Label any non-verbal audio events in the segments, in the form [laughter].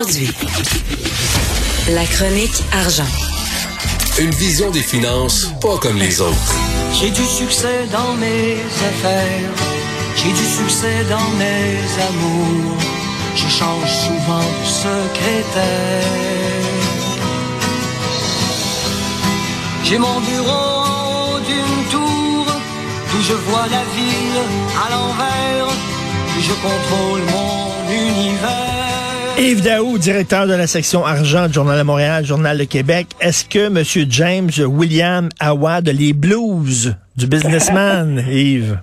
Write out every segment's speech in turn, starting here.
Aujourd'hui, la chronique argent. Une vision des finances pas comme les autres. J'ai du succès dans mes affaires, j'ai du succès dans mes amours. Je change souvent de secrétaire. J'ai mon bureau d'une tour, d'où je vois la ville à l'envers, puis je contrôle mon univers. Yves Daou, directeur de la section argent du Journal de Montréal, Journal de Québec. Est-ce que M. James William Awad, les blues du businessman, [laughs] Yves?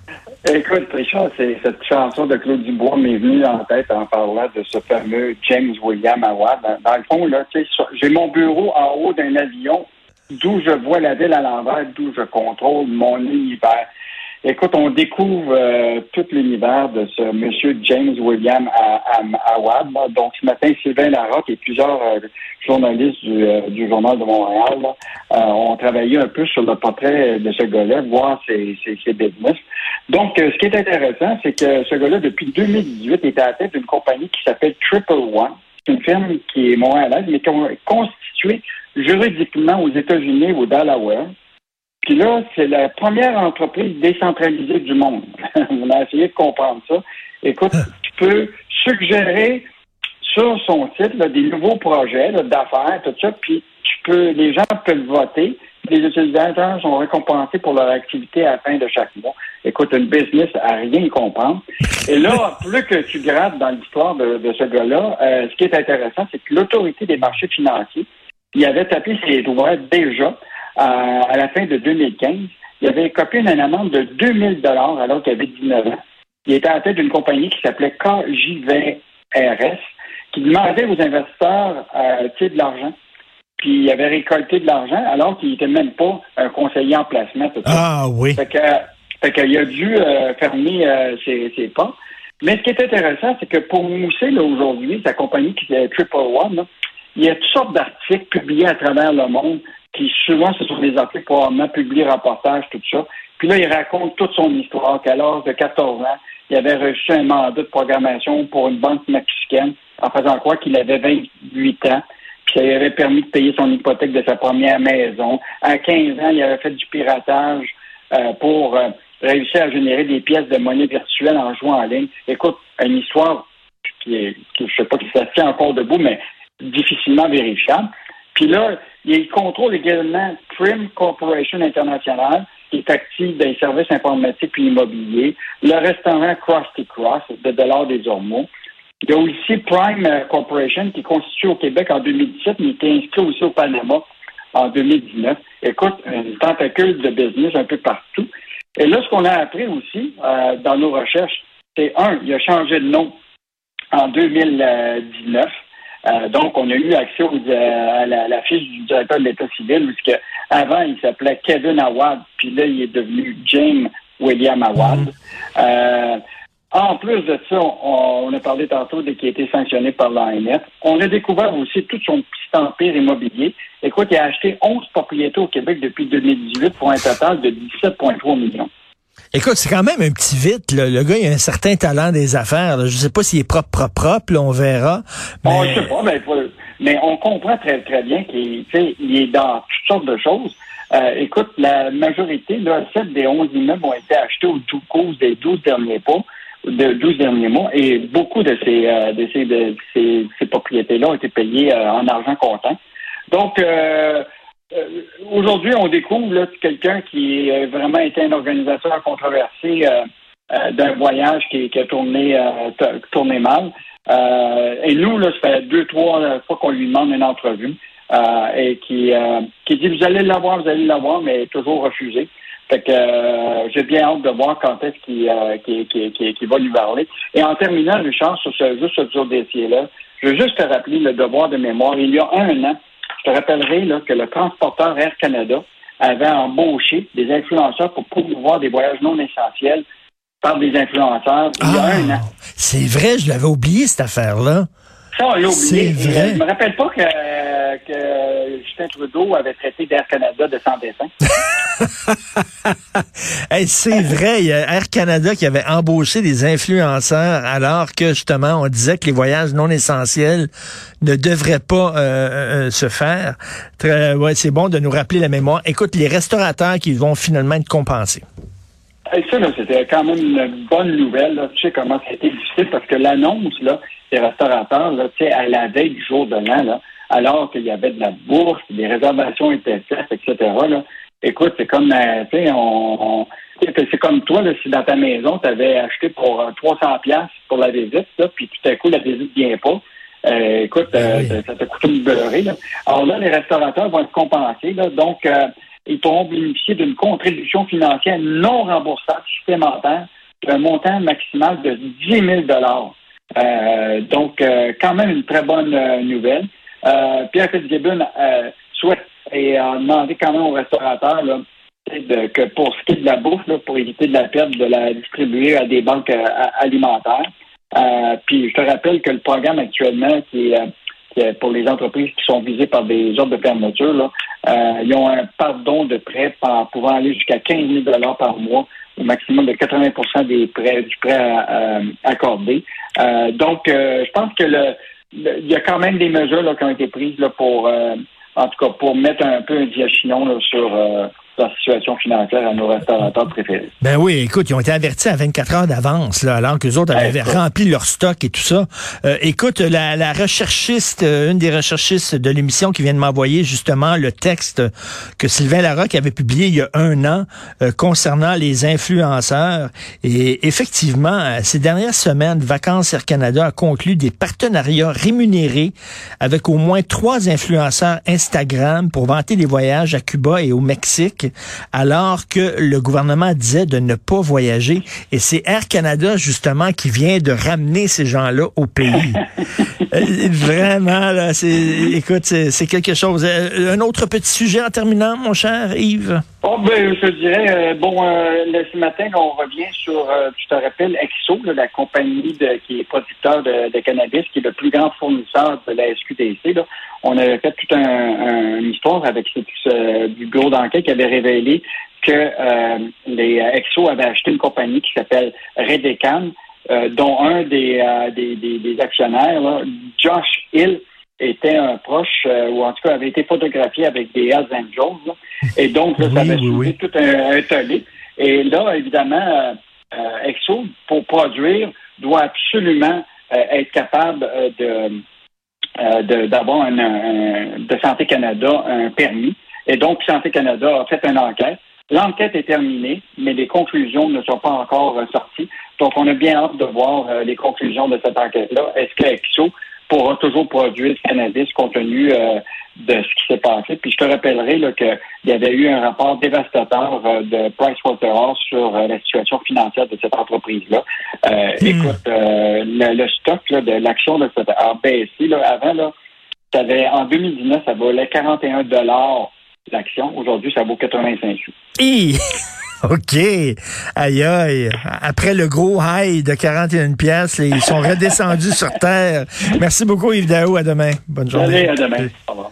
Écoute, Richard, c'est cette chanson de Claude Dubois m'est venue en tête en parlant de ce fameux James William Awad. Dans, dans le fond, là, j'ai mon bureau en haut d'un avion d'où je vois la ville à l'envers, d'où je contrôle mon univers. Écoute, on découvre euh, tout l'univers de ce monsieur James William Awad. Donc, ce matin, Sylvain Larocque et plusieurs euh, journalistes du, euh, du, Journal de Montréal ont travaillé un peu sur le portrait de ce gars-là, voir ses, ses, business. Donc, ce qui est intéressant, c'est que ce gars-là, depuis 2018, était à la tête d'une compagnie qui s'appelle Triple One. C'est une firme qui est montréalaise, mais qui est constituée juridiquement aux États-Unis, au Delaware. Puis là, c'est la première entreprise décentralisée du monde. [laughs] On a essayé de comprendre ça. Écoute, tu peux suggérer sur son site là, des nouveaux projets d'affaires, tout ça, puis tu peux, les gens peuvent voter. Les utilisateurs sont récompensés pour leur activité à la fin de chaque mois. Écoute, une business à rien comprendre. Et là, [laughs] plus que tu grattes dans l'histoire de, de, ce gars-là, euh, ce qui est intéressant, c'est que l'autorité des marchés financiers, il avait tapé ses doigts déjà à la fin de 2015, il avait copié une amende de 2000 dollars alors qu'il avait 19 ans. Il était à la tête d'une compagnie qui s'appelait KJVRS, qui demandait aux investisseurs euh, de l'argent. Puis il avait récolté de l'argent alors qu'il n'était même pas un conseiller en placement. Ah oui. Fait que, fait qu'il a dû euh, fermer euh, ses, ses pas. Mais ce qui est intéressant, c'est que pour mousser aujourd'hui, sa compagnie qui est Triple One, là, il y a toutes sortes d'articles publiés à travers le monde qui souvent ce sont des articles probablement publiés, reportages, tout ça. Puis là, il raconte toute son histoire, qu'à l'âge de 14 ans, il avait reçu un mandat de programmation pour une banque mexicaine en faisant croire qu'il avait 28 ans. Puis ça lui avait permis de payer son hypothèque de sa première maison. À 15 ans, il avait fait du piratage euh, pour euh, réussir à générer des pièces de monnaie virtuelle en jouant en ligne. Écoute, une histoire qui, qui je sais pas si ça tient encore debout, mais difficilement vérifiable. Puis là, il contrôle également Prim Corporation International, qui est active dans les services informatiques et immobiliers, le restaurant Krusty Cross de Dollars des Ormeaux. Il y a aussi Prime Corporation, qui est constitué au Québec en 2017, mais qui est inscrit aussi au Panama en 2019. Écoute, une tentacule de business un peu partout. Et là, ce qu'on a appris aussi euh, dans nos recherches, c'est un, il a changé de nom en 2019. Euh, donc, on a eu accès euh, à la, la, fiche du directeur de l'État civil, puisque avant, il s'appelait Kevin Awad, puis là, il est devenu James William Awad. Mm -hmm. en plus de ça, on, on, a parlé tantôt de qui a été sanctionné par l'ANF. On a découvert aussi tout son petit empire immobilier. Écoute, il a acheté 11 propriétés au Québec depuis 2018 pour un total de 17,3 millions. Écoute, c'est quand même un petit vite. Là. Le gars, il a un certain talent des affaires. Là. Je sais pas s'il est propre, propre, propre. Là, on verra. Mais... Bon, je sais pas, mais, mais on comprend très, très bien qu'il il est dans toutes sortes de choses. Euh, écoute, la majorité, là, 7 des 11 immeubles ont été achetés au cours des 12 derniers mois de 12 derniers mois et beaucoup de ces, euh, de ces, de ces, ces propriétés-là ont été payées euh, en argent comptant. Donc, euh, euh, aujourd'hui, on découvre quelqu'un qui a vraiment été un organisateur controversé euh, euh, d'un voyage qui, qui, a tourné, tourné mal. et nous, là, ça fait deux, trois fois qu'on lui demande une entrevue et qui, qui dit Vous allez l'avoir, vous allez l'avoir, mais toujours refusé. Fait que j'ai bien hâte de voir quand est-ce qu'il qui, qui, qui, va lui parler. Et en terminant, Richard, sur ce, juste sur ce dossier-là, je veux juste te rappeler le devoir de mémoire. Il y a un an, te rappellerai là, que le transporteur Air Canada avait embauché des influenceurs pour promouvoir des voyages non essentiels par des influenceurs il y a ah, un an. C'est vrai, je l'avais oublié cette affaire-là. Ça, on l'a oublié. C'est vrai. Euh, je me rappelle pas que, que Justin Trudeau avait traité d'Air Canada de sans dessin. [laughs] Hey, c'est vrai, il y a Air Canada qui avait embauché des influenceurs alors que justement on disait que les voyages non essentiels ne devraient pas euh, euh, se faire. Très, ouais, c'est bon de nous rappeler la mémoire. Écoute, les restaurateurs qui vont finalement être compensés. Et ça, c'était quand même une bonne nouvelle. Là. Tu sais comment ça a été difficile parce que l'annonce là, des restaurateurs, là, tu sais, à la veille du jour de l'an, là, alors qu'il y avait de la bourse, des réservations étaient faites, etc. Là, écoute, c'est comme, euh, tu sais, on, on- c'est comme toi, là, si dans ta maison, tu avais acheté pour euh, 300 pièces pour la visite, là, puis tout à coup, la visite vient pas. Euh, écoute, euh, Oui. ça, t'a coûté une beurrée. Là. Alors là, les restaurateurs vont être compensés. Là, donc, euh, ils pourront bénéficier d'une contribution financière non remboursable supplémentaire d'un montant maximal de 10 000 euh, Donc, euh, quand même une très bonne euh, nouvelle. Euh, Pierre Fitzgibbon euh, souhaite et a demandé quand même aux restaurateurs de- que pour ce qui est de la bouffe, pour éviter de la perte, de la distribuer à des banques euh, alimentaires. Euh, puis je te rappelle que le programme actuellement qui est, euh, pour les entreprises qui sont visées par des ordres de fermeture, euh, ils ont un pardon de prêt pouvant aller jusqu'à 15 000 par mois, au maximum de 80% des prêts du prêt euh, accordé. Euh, donc, euh, je pense que le, il y a quand même des mesures là, qui ont été prises là, pour, euh, en tout cas, pour mettre un peu un diachinon là, sur la situation financière à nos restaurateurs préférés. Ben oui, écoute, ils ont été avertis à 24 heures d'avance, là, alors que les autres avaient rempli leur stock et tout ça. Euh, écoute, la, la recherchiste, euh, une des recherchistes de l'émission qui vient de m'envoyer justement le texte que Sylvain Larocque avait publié il y a un an euh, concernant les influenceurs. Et effectivement, euh, ces dernières semaines, Vacances Air Canada a conclu des partenariats rémunérés avec au moins trois influenceurs Instagram pour vanter les voyages à Cuba et au Mexique, alors que le gouvernement disait de ne pas voyager. Et c'est Air Canada, justement, qui vient de ramener ces gens-là au pays. [laughs] Euh, Vraiment, là, c'est, écoute, c'est quelque chose. Euh, Un autre petit sujet en terminant, mon cher Yves? Oh, ben, je dirais, euh, bon, euh, le- ce matin, là, on revient sur, euh, tu te rappelles, Exo, là, la compagnie de- qui est producteur de, de cannabis, qui est le plus grand fournisseur de la SQDC. Là. On avait fait toute un, un- une histoire avec ce, bureau d'enquête qui avait révélé que euh, les Exo avaient acheté une compagnie qui s'appelle Redecan, euh, dont un des, euh, des, des- des actionnaires, là, Josh Hill, était un proche, ou en tout cas avait été photographié avec des Hells Angels. là. Et donc, là, ça avait oui, tout un, un tollé. Et là, évidemment, Exo, pour produire, doit absolument être capable de euh, d'avoir un, un- de Santé Canada un permis. Et donc, Santé Canada a fait une enquête. L'enquête est terminée, mais les conclusions ne sont pas encore sorties. Donc, on a bien hâte de voir euh, les conclusions de cette enquête-là. Est-ce que EXO pourra toujours produire du cannabis compte euh, de ce qui s'est passé? Puis, je te rappellerai qu'il y avait eu un rapport dévastateur euh, de Pricewaterhouse sur euh, la situation financière de cette entreprise-là. Euh, Écoute, euh, le, le stock là, de l'action de cette a baissé. Là, avant, là, ça avait, en 2019, ça valait 41 dollars l'action. Aujourd'hui, ça vaut 85 sous. [laughs] OK. Aïe, aïe. Après le gros high de 41 pièces, ils sont redescendus sur terre. Merci beaucoup, Yves Daou. À demain. Bonne journée. Allez, à demain. Au revoir.